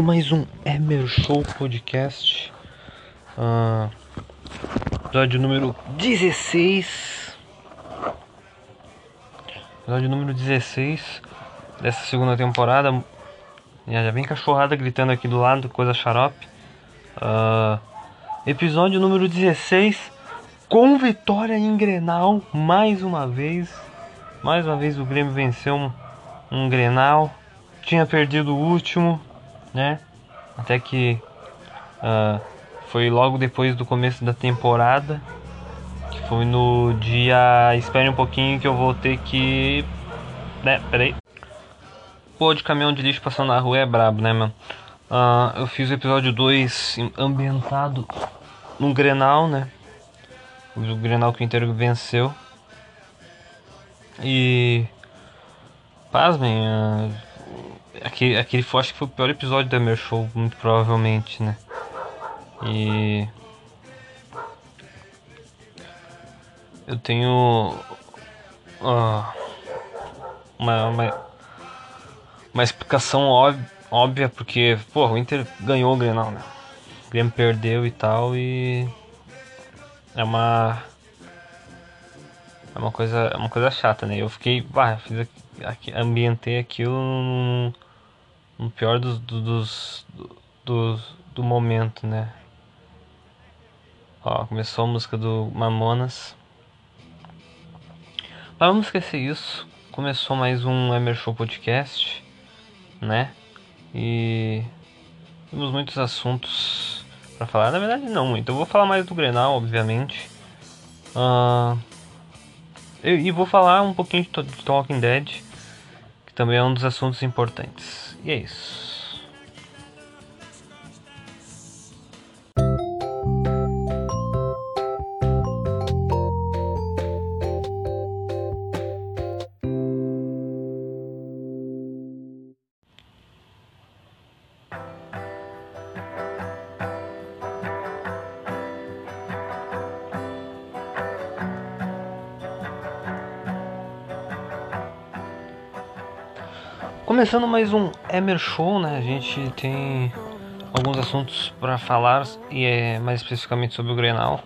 Começando mais um Emer Show Podcast. Ah, episódio número 16. Episódio número 16 dessa segunda temporada. Já vem cachorrada gritando aqui do lado, coisa xarope. Ah, episódio número 16 com vitória em Grenal mais uma vez. Mais uma vez o Grêmio venceu um, um Grenal. Tinha perdido o último, né? Até que ah, foi logo depois do começo da temporada. Que foi no dia. Espere um pouquinho que eu vou ter que. Né, peraí. Pô, de caminhão de lixo passando na rua é brabo, né, mano? Ah, eu fiz o episódio 2 ambientado no Grenal, né? O Grenal que o Inter venceu. E. Pasmem, ah, aquele, aquele foi, acho que foi o pior episódio da meu show, muito provavelmente, né? E. Eu tenho. ah, uma, uma, uma explicação óbvia, óbvia, porque, pô, o Inter ganhou o Grenal, né? O Grêmio perdeu e tal, e. É uma. É uma coisa, é uma coisa chata, né? Eu fiquei, bah, fiz aqui, ambientei aquilo no, no pior dos, do- dos, dos, do momento, né? Ó, começou a música do Mamonas. Mas vamos esquecer isso. Começou mais um Emer Show Podcast, né? E temos muitos assuntos pra falar. Na verdade, não muito. Eu vou falar mais do Grenal, obviamente. Eu- e vou falar um pouquinho de Talking Dead, que também é um dos assuntos importantes. E é isso. Começando mais um Emer Show, né? A gente tem alguns assuntos para falar e é mais especificamente sobre o Grenal.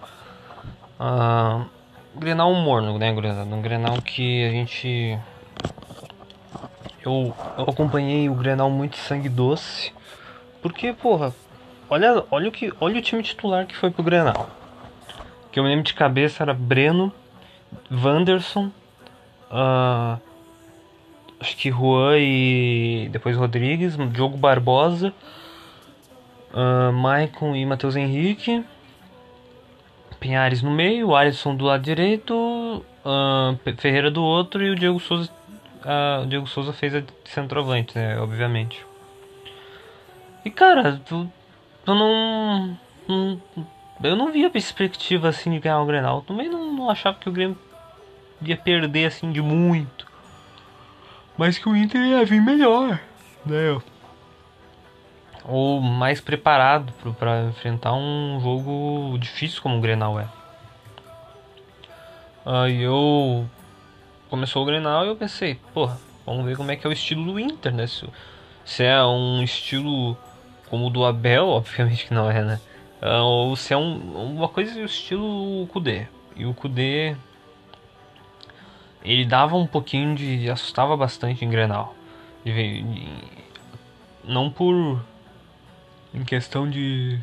Ah, Grenal morno, né, gurizada? Um Grenal que a gente eu, eu acompanhei o Grenal muito sangue doce, porque porra, olha, olha o que, olha o time titular que foi pro Grenal. Que eu me lembro de cabeça era Breno, Wanderson, ah, acho que Juan e depois Rodrigues, Diogo Barbosa, ah, Maicon e Matheus Henrique, Pinhares no meio, Alisson do lado direito, Pe- Ferreira do outro e o Diego Souza. ah, o Diego Souza fez a centroavante, né? Obviamente. E cara, tu, tu não, não- Eu não via perspectiva assim de ganhar o Grenal. Também não, não achava que o Grêmio ia perder assim de muito. Mas que o Inter ia vir melhor, né? Ou mais preparado pra enfrentar um jogo difícil como o Grenal é. Aí eu começou o Grenal e eu pensei, porra, vamos ver como é que é o estilo do Inter, né? Se, se é um estilo como o do Abel, obviamente que não é, né? Ah, ou se é um, uma coisa do estilo Kudê. E o Kudê ele dava um pouquinho de. assustava bastante em Grenal. Não por. em questão de.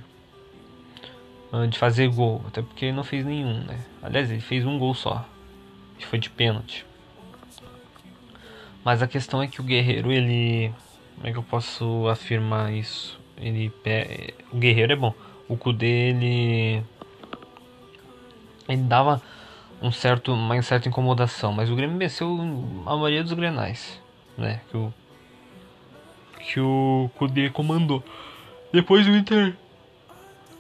ah, de fazer gol, até porque ele não fez nenhum, né? Aliás, ele fez um gol só, que foi de pênalti. Mas a questão é que o Guerreiro, ele. Como é que eu posso afirmar isso? Ele. O Guerreiro é bom. O Kudê, ele. Ele dava um certo, uma certa incomodação, mas o Grêmio venceu a maioria dos grenais, né? Que o que o Kudê comandou. Depois o Inter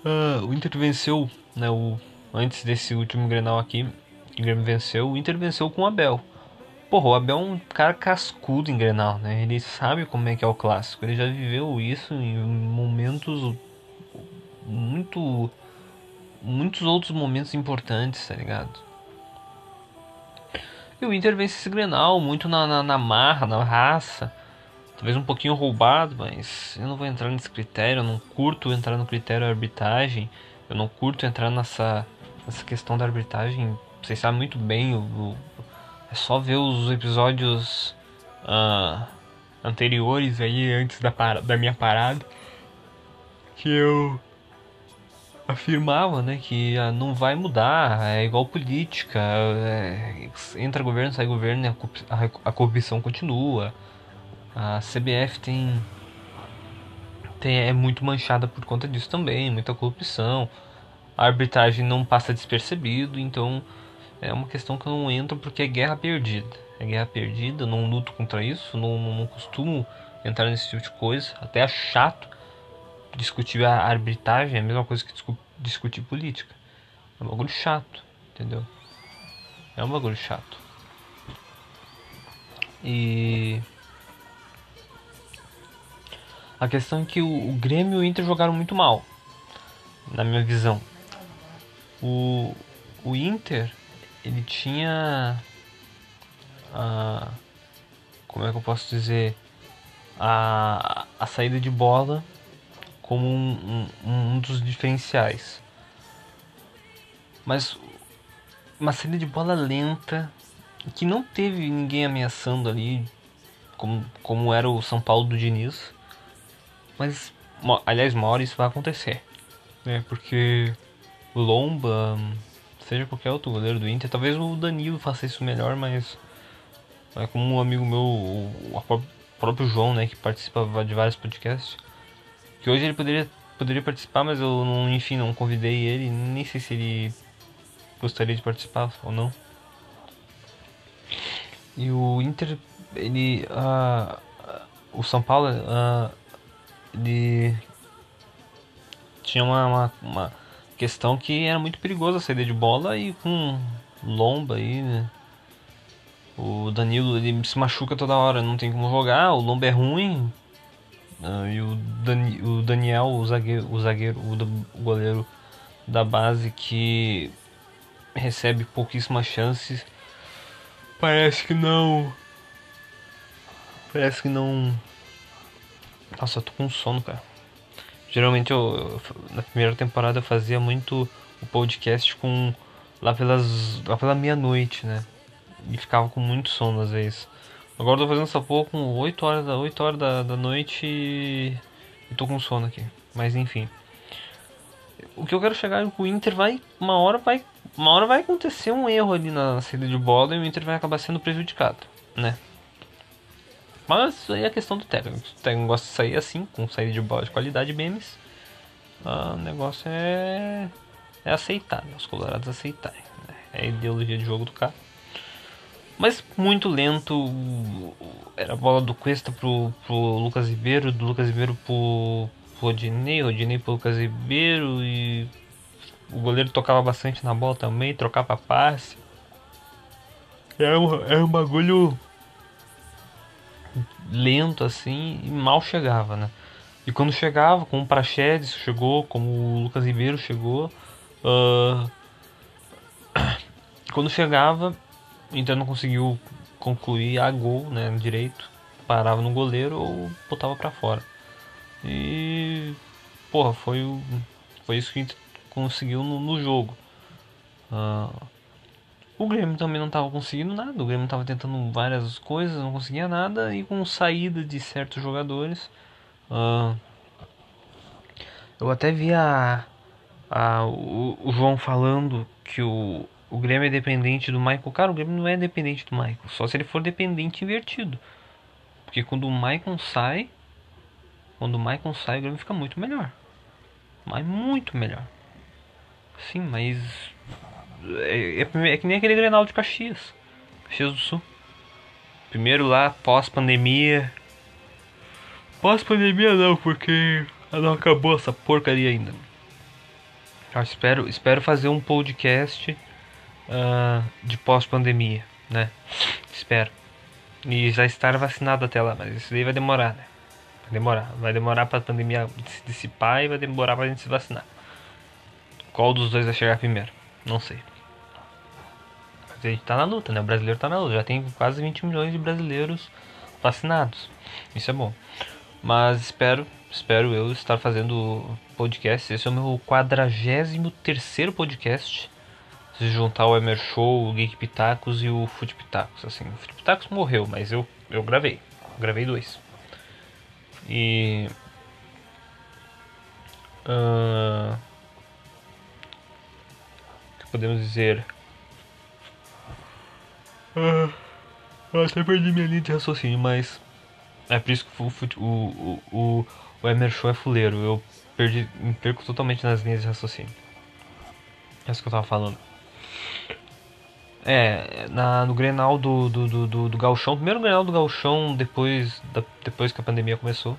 uh, o Inter venceu, né, o antes desse último Grenal aqui, que o Grêmio venceu, o Inter venceu com o Abel. Porra, o Abel é um cara cascudo em Grenal, né? Ele sabe como é que é o clássico. Ele já viveu isso em momentos muito muitos outros momentos importantes, tá ligado? E o Inter vence esse Grenal muito na, na, na marra, na raça. Talvez um pouquinho roubado, mas eu não vou entrar nesse critério. Eu não curto entrar no critério arbitragem. Eu não curto entrar nessa, nessa questão da arbitragem. Vocês sabem muito bem. É só ver os episódios uh, anteriores aí, antes da, da minha parada. Que eu afirmava né, que ah, não vai mudar, é igual política, é, entra governo, sai governo, a, a corrupção continua. A CBF tem, tem é muito manchada por conta disso também, muita corrupção. A arbitragem não passa despercebido, então é uma questão que eu não entro porque é guerra perdida. É guerra perdida, não luto contra isso, não, não costumo entrar nesse tipo de coisa, até é chato discutir a arbitragem é a mesma coisa que discutir política. É um bagulho chato, entendeu? É um bagulho chato. E. A questão é que o, o Grêmio e o Inter jogaram muito mal, na minha visão. O, o Inter, ele tinha. A, como é que eu posso dizer? A, a saída de bola como um, um, um dos diferenciais. Mas uma saída de bola lenta, que não teve ninguém ameaçando ali, como, como era o São Paulo do Diniz. Mas, aliás, uma hora isso vai acontecer. Né? Porque o Lomba, seja qualquer outro goleiro do Inter, talvez o Danilo faça isso melhor, mas é como um amigo meu, o próprio João, né, que participa de vários podcasts, que hoje ele poderia, poderia participar, mas eu, não, enfim, não convidei ele. Nem sei se ele gostaria de participar ou não. E o Inter, ele. Uh, o São Paulo, uh, ele. Tinha uma, uma, uma, questão que era muito perigosa a saída de bola e com lomba aí, né? O Danilo ele se machuca toda hora, não tem como jogar, o lomba é ruim, Uh, e o, Dani, o, Daniel, o zagueiro, o, zagueiro o, o goleiro da base que recebe pouquíssimas chances. Parece que não. Parece que não. Nossa, eu tô com sono, cara. Geralmente eu, na primeira temporada eu fazia muito o podcast com lá pelas lá pela meia-noite, né? E ficava com muito sono às vezes. Agora eu tô fazendo essa porra com 8 horas da, 8 horas da, da noite e, e tô com sono aqui. Mas enfim. O que eu quero chegar é que o Inter vai. Uma hora vai. Uma hora vai acontecer um erro ali na saída de bola e o Inter vai acabar sendo prejudicado, né? Mas aí é a questão do técnico. O técnico gosta de sair assim, com saída de bola de qualidade memes. Ah, o negócio é. É aceitar, né? Os colorados aceitarem. Né? É a ideologia de jogo do cara. Mas muito lento. Era a bola do Cuesta pro, pro Lucas Ribeiro, do Lucas Ribeiro pro, pro Rodinei, Rodinei pro Lucas Ribeiro e o goleiro tocava bastante na bola também, trocava passe. Era um, era um bagulho lento assim e mal chegava, né? E quando chegava, como o Praxedes chegou, como o Lucas Ribeiro chegou, uh, quando chegava o Inter não conseguiu concluir a gol, né, direito. Parava no goleiro ou botava para fora. E porra, foi o foi isso que o Inter conseguiu no, no jogo. Uh, o Grêmio também não estava conseguindo nada. O Grêmio estava tentando várias coisas, não conseguia nada. E com saída de certos jogadores. Uh, eu até vi a, a, o, o João falando que o, o Grêmio é dependente do Michael. Cara, o Grêmio não é dependente do Michael. Só se ele for dependente invertido. Porque quando o Michael sai. Quando o Michael sai, o Grêmio fica muito melhor. Mas muito melhor. Sim, mas. É, é, é que nem aquele Grenal de Caxias. Caxias do Sul. Primeiro lá, pós-pandemia. Pós-pandemia não, porque não acabou essa porcaria ainda. Eu espero, espero fazer um podcast uh, de pós-pandemia, né? Espero. E já estar vacinado até lá, mas isso daí vai demorar, né? Vai demorar. Vai demorar pra pandemia se dissipar e vai demorar pra gente se vacinar. Qual dos dois vai chegar primeiro? Não sei. Mas a gente tá na luta, né? O brasileiro tá na luta. Já tem quase 20 milhões de brasileiros vacinados. Isso é bom. Mas espero, espero eu estar fazendo podcast. Esse é o meu 43 podcast. Se juntar o Emer Show, o Geek Pitacos e o Fute Pitacos. Assim, o Fute Pitacos morreu, mas eu, eu gravei. gravei dois. E. Uh, podemos dizer? Uh, eu até perdi minha linha de raciocínio, mas é por isso que o, o, o, o, o Emer Show é fuleiro. Eu perdi, me perco totalmente nas linhas de raciocínio. É isso que eu tava falando. É, na, no Grenal do, do, do, do, do Galchão, primeiro Grenal do Galchão depois, da, depois que a pandemia começou.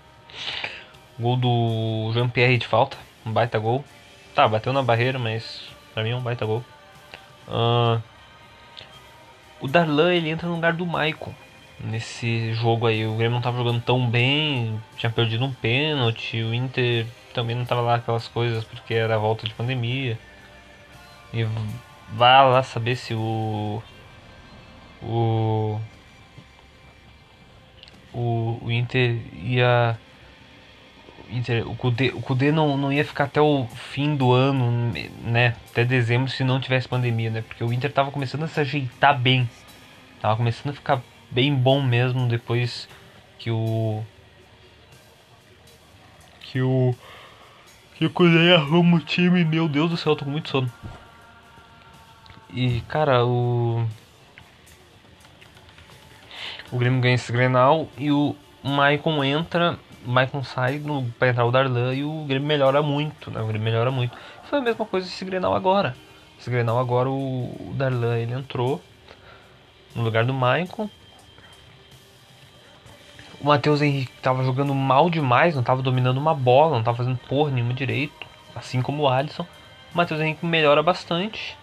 Gol do Jean-Pierre de falta, um baita gol. Tá, bateu na barreira, mas pra mim é um baita gol. Uh, o Darlan ele entra no lugar do Maicon nesse jogo aí. O Grêmio não estava jogando tão bem, tinha perdido um pênalti, o Inter também não estava lá aquelas coisas porque era a volta de pandemia. E vá lá saber se o o o, o Inter ia Inter, o Kudê, o Kudê não, não ia ficar até o fim do ano, né? Até dezembro se não tivesse pandemia, né? Porque o Inter tava começando a se ajeitar bem. Tava começando a ficar bem bom mesmo depois que o que o que o Cudê arruma o time, meu Deus do céu, tô com muito sono. E cara, o o Grêmio ganha esse Grenal e o Maicon entra, o Maicon sai no, pra entrar o Darlan e o Grêmio melhora muito, né? O Grêmio melhora muito. Foi a mesma coisa esse Grenal agora. Esse Grenal agora o, o Darlan ele entrou no lugar do Maicon o Matheus Henrique estava jogando mal demais, não estava dominando uma bola, não estava fazendo porra nenhuma direito, assim como o Alisson. O Matheus Henrique melhora bastante,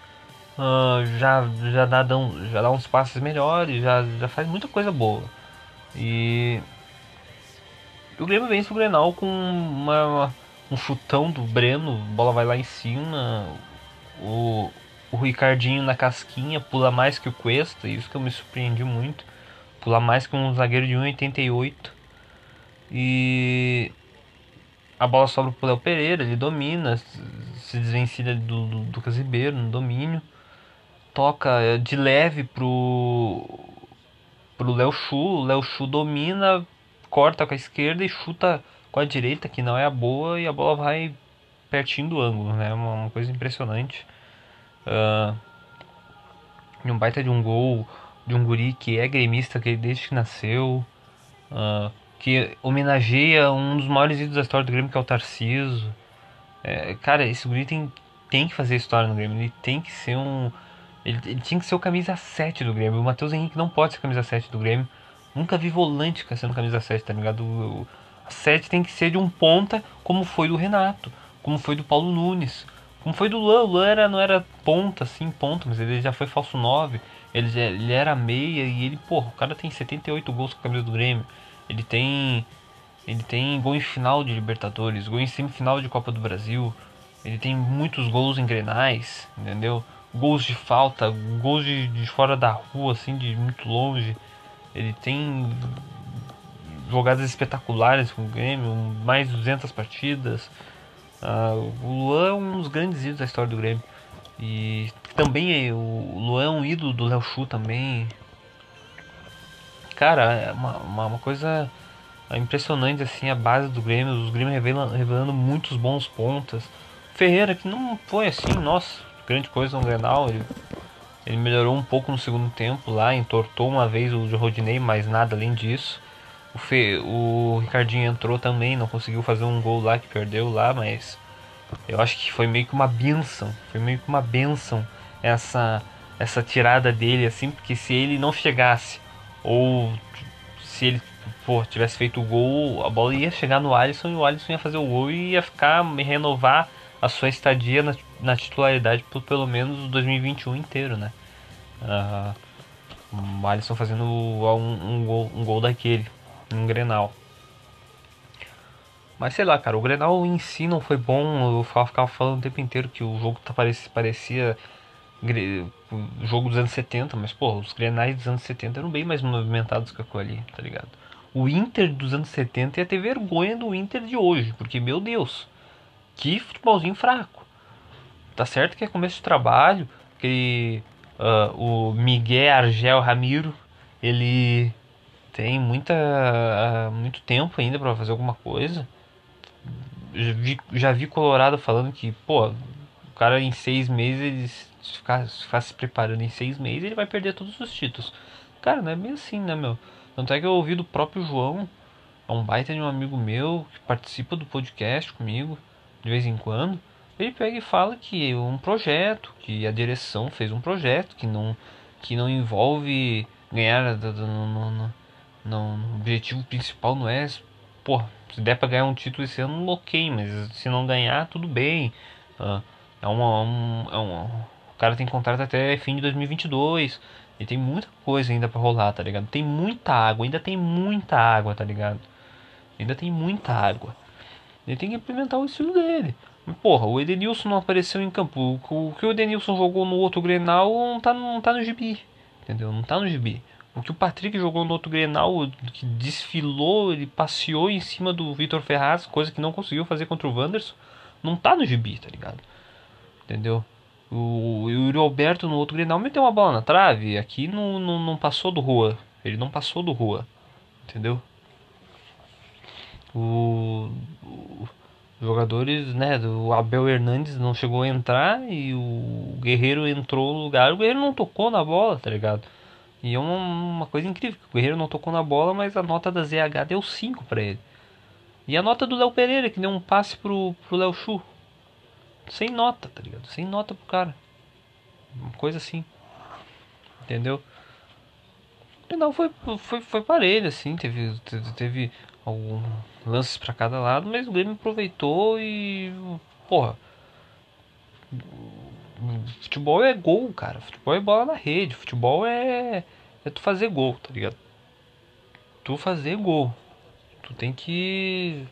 uh, já, já, dá, já dá uns passes melhores, já, já faz muita coisa boa. E o Grêmio vence o Grenal com uma, um chutão do Breno, a bola vai lá em cima, o, o Ricardinho na casquinha pula mais que o Cuesta, isso que eu me surpreendi muito pular mais que um zagueiro de 1,88. E a bola sobra pro Léo Pereira, ele domina, se desvencilha do, do, do Casibeiro no domínio. Toca é, de leve pro, pro Léo Chu, Léo Chu domina, corta com a esquerda e chuta com a direita, que não é a boa, e a bola vai pertinho do ângulo, né? Uma, uma coisa impressionante. Uh, um baita de um gol de um guri que é gremista que desde que nasceu, uh, que homenageia um dos maiores ídolos da história do Grêmio, que é o Tarciso. É, cara, esse guri tem, tem que fazer história no Grêmio, ele tem que ser um. Ele, ele tinha que ser o camisa 7 do Grêmio. O Matheus Henrique não pode ser camisa 7 do Grêmio. Nunca vi volante sendo camisa 7, tá ligado? O, a 7 tem que ser de um ponta, como foi do Renato, como foi do Paulo Nunes, como foi do Luan. O Luan era, não era ponta, assim, ponta, mas ele já foi falso 9. Ele, ele era meia e ele, porra, o cara tem 78 gols com a camisa do Grêmio. Ele tem. Ele tem gol em final de Libertadores, gol em semifinal de Copa do Brasil. Ele tem muitos gols em grenais, entendeu? Gols de falta, gols de, de fora da rua, assim, de muito longe. Ele tem jogadas espetaculares com o Grêmio, mais de 200 partidas. Uh, o Luan é um dos grandes ídolos da história do Grêmio. E também é, o Luan é um ídolo do Léo Chu também. Cara, é uma, uma, uma, coisa impressionante assim a base do Grêmio, os Grêmio revelando, revelando muitos bons pontas. Ferreira que não foi assim, nossa, grande coisa no Grenal, ele Ele melhorou um pouco no segundo tempo lá, entortou uma vez o Rodinei, mas nada além disso. O, Fe, o Ricardinho entrou também, não conseguiu fazer um gol lá que perdeu lá, mas eu acho que foi meio que uma benção. Foi meio que uma benção essa, essa tirada dele, assim, porque se ele não chegasse, ou se ele pô, tivesse feito o gol, a bola ia chegar no Alisson e o Alisson ia fazer o gol e ia ficar, renovar a sua estadia na, na titularidade por pelo menos 2021 inteiro, né? Uh, o Alisson fazendo um, um, gol, um gol daquele, um Grenal. Mas sei lá, cara, o Grenal em si não foi bom. Eu ficava falando o tempo inteiro que o jogo tá, parecia, parecia jogo dos anos 70, mas pô, os Grenais dos anos 70 eram bem mais movimentados que aquilo ali, tá ligado? O Inter dos anos 70 ia ter vergonha do Inter de hoje, porque meu Deus, que futebolzinho fraco. Tá certo que é começo de trabalho, que uh, o Miguel Argel Ramiro, ele tem muita uh, muito tempo ainda para fazer alguma coisa já vi, já vi Colorado falando que, pô, o cara em seis meses, ele ficar, ficar se preparando em seis meses, ele vai perder todos os títulos. Cara, não é bem assim, né, meu? Tanto é que eu ouvi do próprio João, é um baita de um amigo meu, que participa do podcast comigo, de vez em quando. Ele pega e fala que um projeto, que a direção fez um projeto, que não, que não envolve ganhar no, no, objetivo principal não é pô, se der pra ganhar um título esse ano, ok, mas se não ganhar, tudo bem. Uh, é uma, um, é uma, o cara tem contrato até fim de 2022. E tem muita coisa ainda para rolar, tá ligado? Tem muita água, ainda tem muita água, tá ligado? Ainda tem muita água. Ele tem que implementar o estilo dele. Porra, o Edenilson não apareceu em campo. O que o Edenilson jogou no outro Grenal não tá, não tá no gibi. Entendeu? Não tá no gibi. O que o Patrick jogou no outro Grenal, que desfilou, ele passeou em cima do Vitor Ferraz, coisa que não conseguiu fazer contra o Wanderson, não tá no gibi, tá ligado? Entendeu? O, o Yuri Alberto no outro Grenal meteu uma bola na trave, aqui não, não, não passou do rua. Ele não passou do rua. Entendeu? O, o jogadores, né, do Abel Hernandes não chegou a entrar e o Guerreiro entrou no lugar. O Guerreiro não tocou na bola, tá ligado? E é uma, uma coisa incrível, o Guerreiro não tocou na bola, mas a nota da ZH deu 5 para ele. E a nota do Léo Pereira, que deu um passe pro, pro Léo Chu. Sem nota, tá ligado? Sem nota pro cara. Uma coisa assim. Entendeu? Não, foi, foi, foi parelho, assim. Teve, teve, teve alguns lances para cada lado, mas o Grêmio aproveitou e. Porra Futebol é gol, cara. Futebol é bola na rede. Futebol é, é tu fazer gol, tá ligado? Tu fazer gol. Tu tem que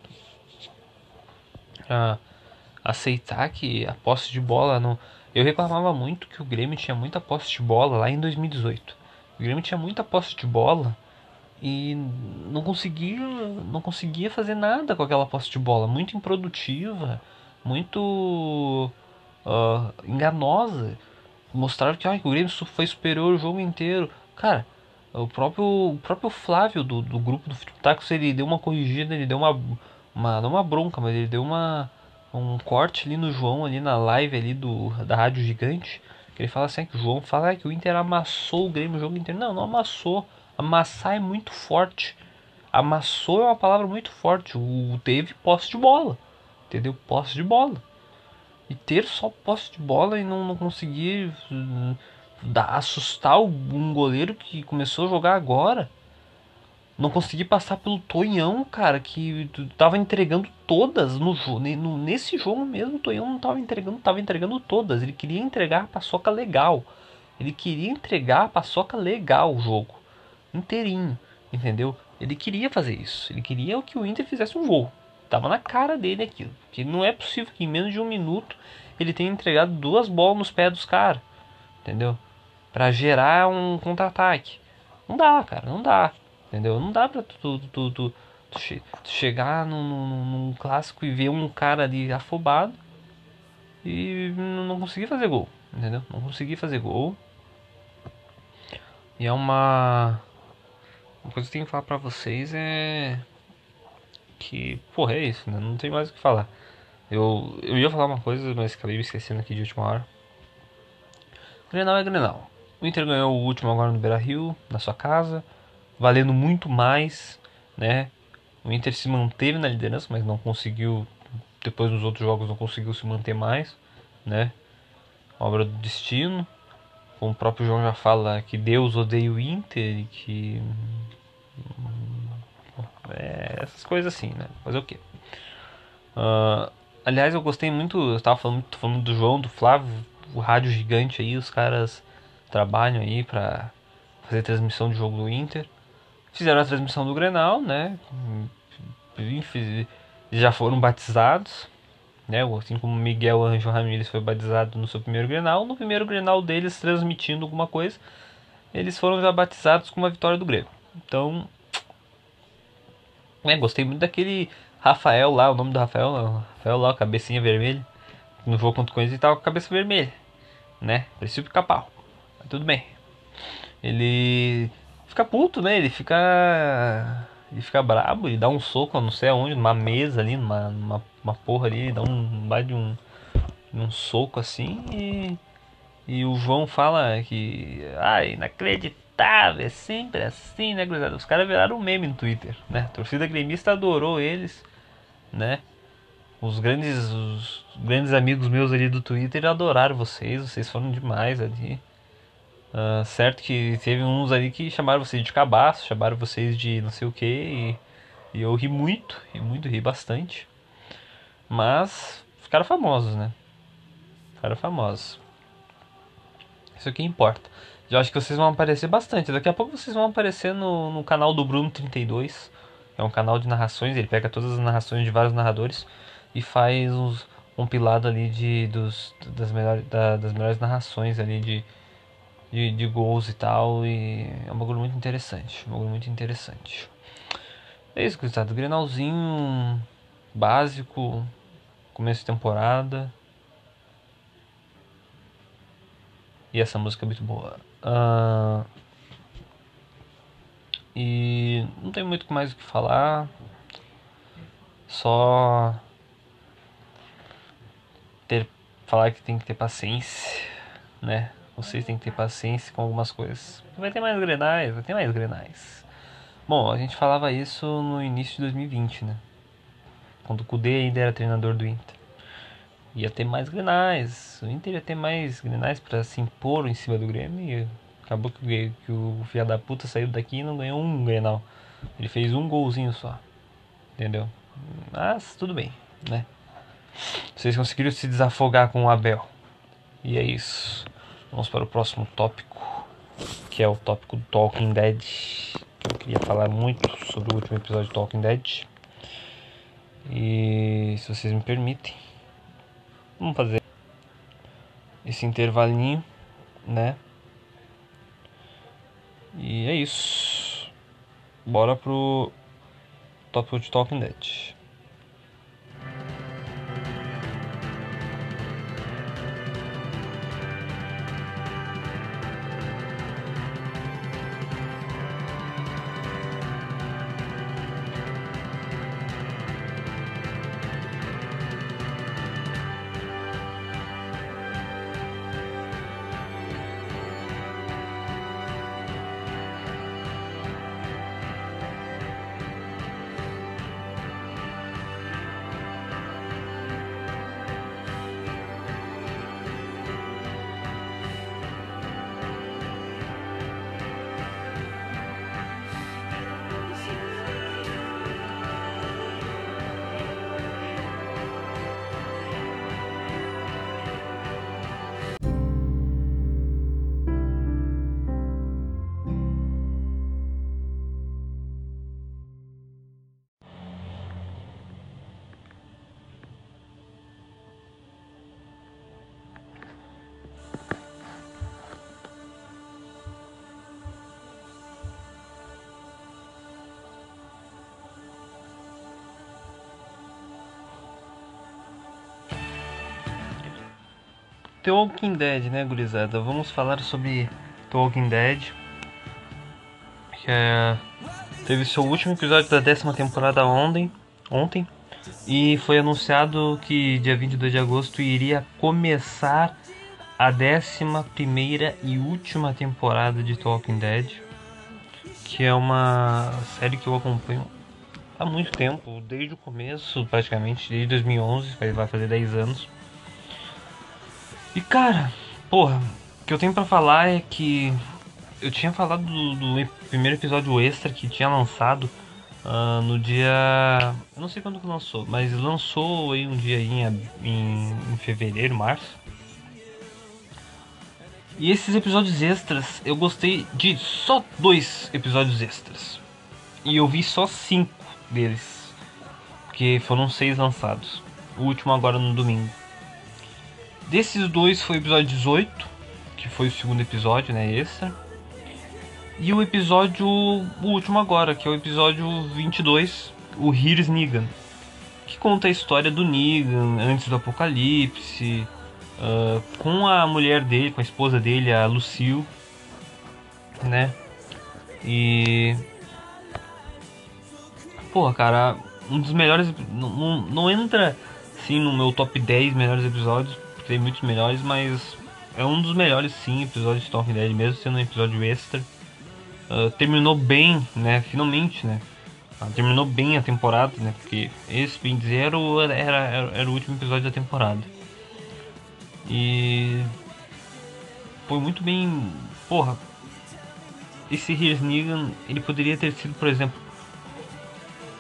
ah, aceitar que a posse de bola não. Eu reclamava muito que o Grêmio tinha muita posse de bola lá em 2018. O Grêmio tinha muita posse de bola e não conseguia, não conseguia fazer nada com aquela posse de bola, muito improdutiva, muito uh, enganosa. Mostraram que, ah, o Grêmio foi superior o jogo inteiro. Cara, o próprio, o próprio Flávio do, do grupo do Futebol ele deu uma corrigida, ele deu uma, uma. Não uma bronca, mas ele deu uma, um corte ali no João, ali na live ali do, da Rádio Gigante. Que ele fala assim que o João fala que o Inter amassou o Grêmio o jogo inteiro. Não, não amassou. Amassar é muito forte. Amassou é uma palavra muito forte. O teve posse de bola. Entendeu? Posse de bola e ter só posse de bola e não, não conseguir uh, dar, assustar um goleiro que começou a jogar agora. Não consegui passar pelo Tonhão, cara, que tava entregando todas no jogo. Nesse jogo mesmo, o Tonhão não tava entregando, tava entregando todas. Ele queria entregar a paçoca legal. Ele queria entregar a paçoca legal o jogo. Inteirinho, entendeu? Ele queria fazer isso. Ele queria que o Inter fizesse um gol. Tava na cara dele aquilo. Que não é possível que em menos de um minuto ele tenha entregado duas bolas nos pés dos caras. Entendeu? Para gerar um contra-ataque. Não dá, cara, não dá. Entendeu? Não dá pra tu, tu, tu, tu che chegar num, num, num, clássico e ver um cara ali afobado e não conseguir fazer gol. Entendeu? Não conseguir fazer gol. E é uma. Coisa que eu tenho que falar pra vocês é que, porra, é isso, né? Não tem mais o que falar. Eu, eu ia falar uma coisa, mas acabei me esquecendo aqui de última hora. Grenal é Grenal. O Inter ganhou o último agora no Beira-Rio, na sua casa, valendo muito mais, né? O Inter se manteve na liderança, mas não conseguiu depois nos outros jogos não conseguiu se manter mais, né? Obra do destino. Como o próprio João já fala que Deus odeia o Inter e que é, essas coisas assim, né? Fazer o quê? Uh, aliás, eu gostei muito. Eu tava falando, falando do João, do Flávio, o rádio gigante aí. Os caras trabalham aí pra fazer transmissão de jogo do Inter. Fizeram a transmissão do Grenal, né? Já foram batizados, né? Assim como Miguel Anjo Ramírez foi batizado no seu primeiro Grenal. No primeiro Grenal deles, transmitindo alguma coisa, eles foram já batizados com uma vitória do Grêmio. Então, é, gostei muito daquele Rafael lá, o nome do Rafael, Rafael lá, cabecinha vermelha. No jogo contra Corinthians ele com a cabeça vermelha, né? Parecia o pica-pau. Mas tudo bem. Ele fica puto, né? Ele fica. Ele fica brabo, ele dá um soco, não sei aonde, numa mesa ali, numa, numa uma porra ali, ele dá um. De um. um soco assim e. E o João fala que. Ai, inacreditável é sempre assim, né, gurizada? Os caras viraram um meme no Twitter, né? A torcida gremista adorou eles, né? Os grandes, os grandes amigos meus ali do Twitter adoraram vocês, vocês foram demais ali. Uh, certo que teve uns ali que chamaram vocês de cabaço, chamaram vocês de não sei o que, e, e eu ri muito, ri muito, ri bastante. Mas ficaram famosos, né? Ficaram famosos. Isso que importa. Eu acho que vocês vão aparecer bastante. Daqui a pouco vocês vão aparecer no, no canal do Bruno32. É um canal de narrações. Ele pega todas as narrações de vários narradores e faz uns, um pilado ali de, dos, das, melhores, da, das melhores narrações ali de, de, de, gols e tal. E é um bagulho muito interessante. Um bagulho muito interessante. É isso, Gustavo. Grenalzinho básico. Começo de temporada. E essa música é muito boa. Uh, e não tem muito mais o que falar. Só ter falar que tem que ter paciência, né? Vocês têm que ter paciência com algumas coisas. Vai ter mais grenais, vai ter mais grenais. Bom, a gente falava isso no início de 2020, né? Quando o Kudê ainda era treinador do Inter ia ter mais grenais. O Inter ia ter mais grenais para se impor em cima do Grêmio e acabou que, que o filho da puta saiu daqui e não ganhou um grenal. Ele fez um golzinho só. Entendeu? Mas tudo bem, né? Vocês conseguiram se desafogar com o Abel. E é isso. Vamos para o próximo tópico, que é o tópico do Talking Dead. Eu queria falar muito sobre o último episódio de Talking Dead. E se vocês me permitem, Vamos fazer esse intervalinho, né? E é isso. Bora pro Top de Talking Dead. The Walking Dead, né, gurizada? Vamos falar sobre The Walking Dead. Que é... teve seu último episódio da décima temporada ontem, ontem. E foi anunciado que dia 22 de agosto iria começar a décima primeira e última temporada de Talking Dead, que é uma série que eu acompanho há muito tempo, desde o começo, praticamente, desde 2011, vai fazer 10 anos. E cara, porra, o que eu tenho para falar é que eu tinha falado do, do, primeiro episódio extra que tinha lançado uh, no dia. Eu não sei quando que lançou, mas lançou aí um dia em, em, em fevereiro, março. E esses episódios extras, eu gostei de só dois episódios extras. E eu vi só cinco deles. Porque foram seis lançados. O último agora no domingo. Desses dois foi o episódio 18, que foi o segundo episódio, né, extra. E o episódio, o último agora, que é o episódio 22, o Here's Negan. Que conta a história do Negan antes do apocalipse, uh, com a mulher dele, com a esposa dele, a Lucille, né? E. Pô, cara, um dos melhores. Não, não entra sim no meu top 10 melhores episódios, tem muitos melhores, mas é um dos melhores sim episódios de Talking Dead, mesmo sendo um episódio extra. Uh, terminou bem, né? Finalmente, né? Uh, terminou bem a temporada, né? Porque esse, bem dizer, era, era, era o último episódio da temporada. E foi muito bem. Porra, esse Here's Negan, ele poderia ter sido, por exemplo.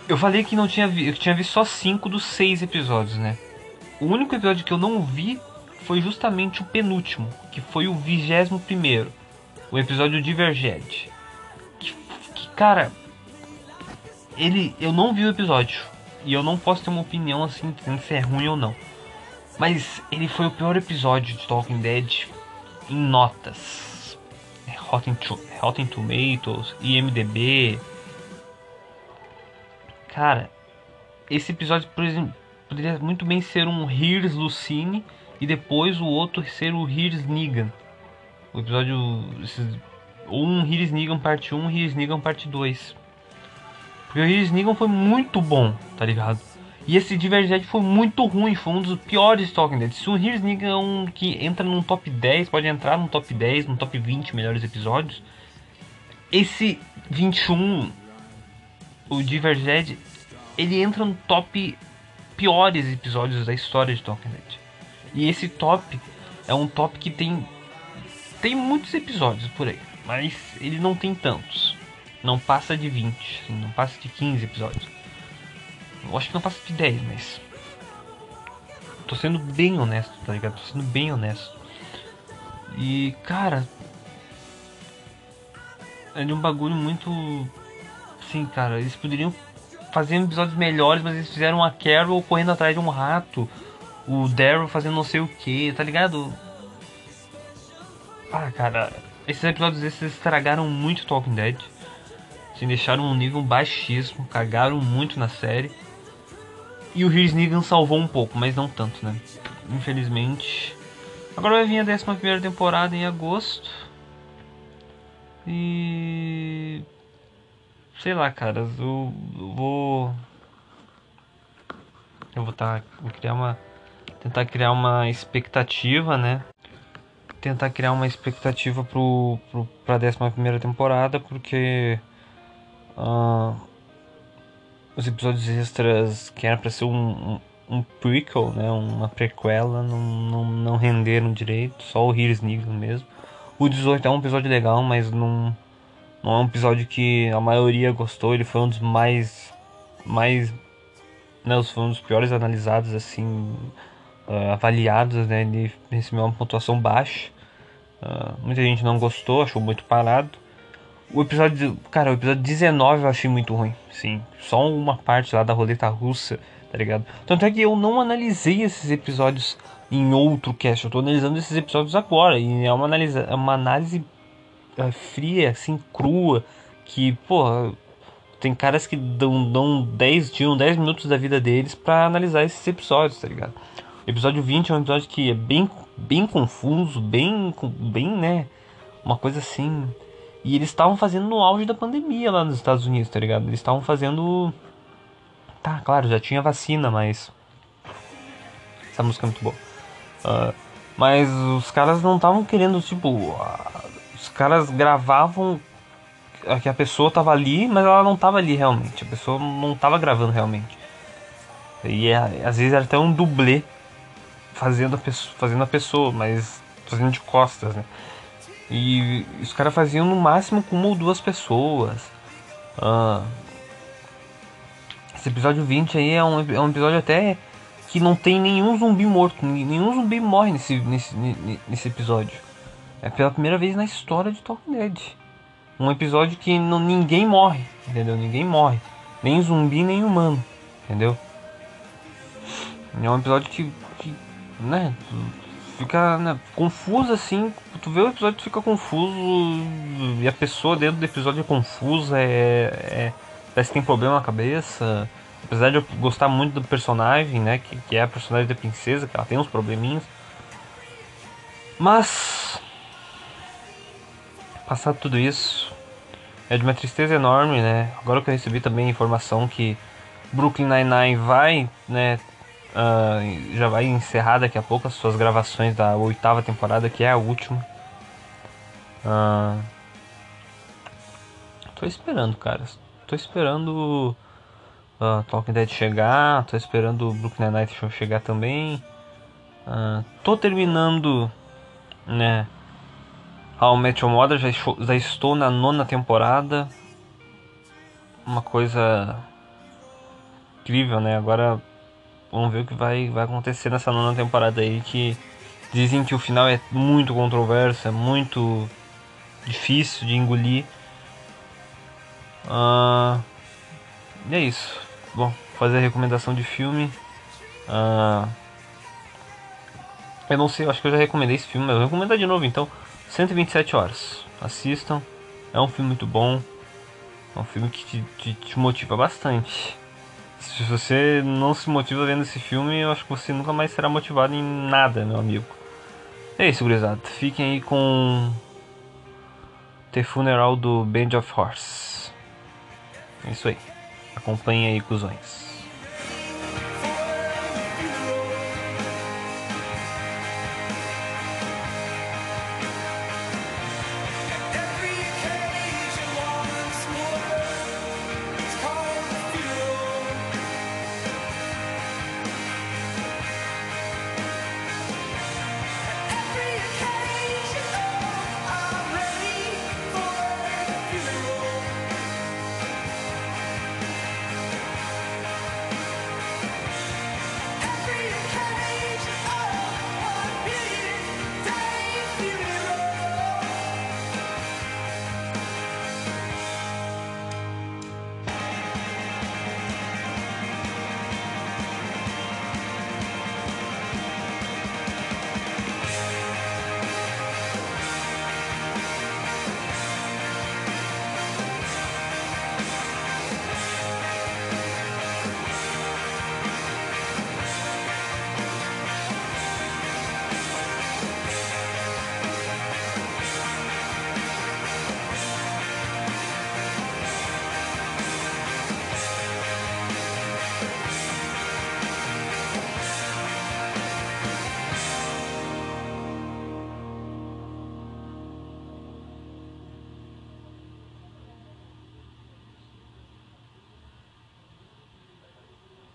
Eu falei que não tinha vi, eu tinha visto só 5 dos 6 episódios, né? O único episódio que eu não vi foi justamente o penúltimo, que foi o vigésimo primeiro, o episódio Divergente. Que, que, cara, ele, eu não vi o episódio e eu não posso ter uma opinião assim se é ruim ou não. Mas ele foi o pior episódio de Talking Dead em notas. Rotten, Rotten Tomatoes, IMDB. Cara, esse episódio, por exemplo, poderia muito bem ser um Here's Lucine e depois o outro ser o Here's Negan. O episódio. Ou um Here's Negan parte 1 e Here's Negan parte 2. Porque o Here's Negan foi muito bom, tá ligado? E esse Divergente foi muito ruim, foi um dos piores Talking Dead. Se o Here's Negan é um que entra num top 10, pode entrar num top 10, num top 20 melhores episódios. Esse 21, o Divergente, ele entra no top piores episódios da história de Talking Dead. E esse top é um top que tem tem muitos episódios por aí, mas ele não tem tantos. Não passa de 20, assim, não passa de 15 episódios. Eu acho que não passa de 10, mas. Tô sendo bem honesto, tá ligado? Tô sendo bem honesto. E, cara. É de um bagulho muito. Sim, cara. Eles poderiam fazer episódios melhores, mas eles fizeram a Carol correndo atrás de um rato. O Daryl fazendo não sei o que, tá ligado? Ah, cara. Esses episódios esses estragaram muito Talking Dead. Assim, deixaram um nível baixíssimo, cagaram muito na série. E o Here's Negan salvou um pouco, mas não tanto, né? Infelizmente. Agora vai vir a 11 temporada em agosto. E. Sei lá, cara. Eu, eu vou. Eu vou, tá, vou criar uma. Tentar criar uma expectativa, né? Tentar criar uma expectativa pro, pro, pra 11 temporada, porque. Uh, os episódios extras que era para ser um, um, um, prequel, né, uma prequela, não, não, não renderam direito, só o Here's Negan mesmo. O 18 é um episódio legal, mas não, não é um episódio que a maioria gostou, ele foi um dos mais. mais. Né, foi um dos piores analisados, assim, uh, avaliados, né, ele recebeu uma pontuação baixa. Uh, muita gente não gostou, achou muito parado. O episódio. Cara, o episódio 19 eu achei muito ruim. Sim. Só uma parte lá da roleta russa, tá ligado? Tanto é que eu não analisei esses episódios em outro cast. Eu tô analisando esses episódios agora. E é uma análise, é uma análise é, fria, assim, crua. Que, porra. Tem caras que dão, dão 10 dias, 10 minutos da vida deles para analisar esses episódios, tá ligado? Episódio 20 é um episódio que é bem, bem confuso, bem, bem, né? Uma coisa assim e eles estavam fazendo no auge da pandemia lá nos Estados Unidos, tá ligado? Eles estavam fazendo. Tá, claro, já tinha vacina, mas. Essa música é muito boa. Uh, Mas os caras não estavam querendo, tipo. ah, Os caras gravavam que a pessoa tava ali, mas ela não tava ali realmente. A pessoa não tava gravando realmente. E é- às vezes era até um dublê fazendo a pessoa, fazendo a pessoa mas fazendo de costas, né? E os caras faziam no máximo com uma ou duas pessoas. Ah, esse episódio 20 aí é um, é um episódio até que não tem nenhum zumbi morto. Nenhum zumbi morre nesse, nesse, nesse episódio. É pela primeira vez na história de Talking Dead. Um episódio que não, ninguém morre, entendeu? Ninguém morre. Nem zumbi, nem humano, entendeu? É um episódio que né, fica né, assim. Tu vê o episódio, fica confuso. E a pessoa dentro do episódio é confusa, é, é, parece que tem problema na cabeça. Apesar de eu gostar muito do personagem, né, que, que é a personagem da princesa, que ela tem uns probleminhas. Mas passado tudo isso, é de uma tristeza enorme, né? Agora que eu recebi também a informação que Brooklyn Nine-Nine vai, né? Ah, já vai encerrar daqui a pouco as suas gravações da oitava temporada, que é a última. Ah, tô esperando, cara. Tô esperando uh, Talking Dead chegar, tô esperando Brooklyn Nine-Nine chegar também. Ah, tô terminando, né? How Met Your Mother, já, já estou na nona temporada. Uma coisa incrível, né? Agora vamos ver o que vai, vai acontecer nessa nona temporada aí. Que dizem que o final é muito controverso, é muito difícil de engolir. Ah, e é isso. Bom, fazer a recomendação de filme. Ah, eu não sei, eu acho que eu já recomendei esse filme, mas eu vou recomendar de novo então. 127 horas. Assistam. É um filme muito bom. É um filme que te, te, te motiva bastante. Se você não se motiva vendo esse filme, eu acho que você nunca mais será motivado em nada, meu amigo. É isso, gurizada. Fiquem aí com The Funeral do Band of Horse. É isso aí. Acompanhem aí, cuzões.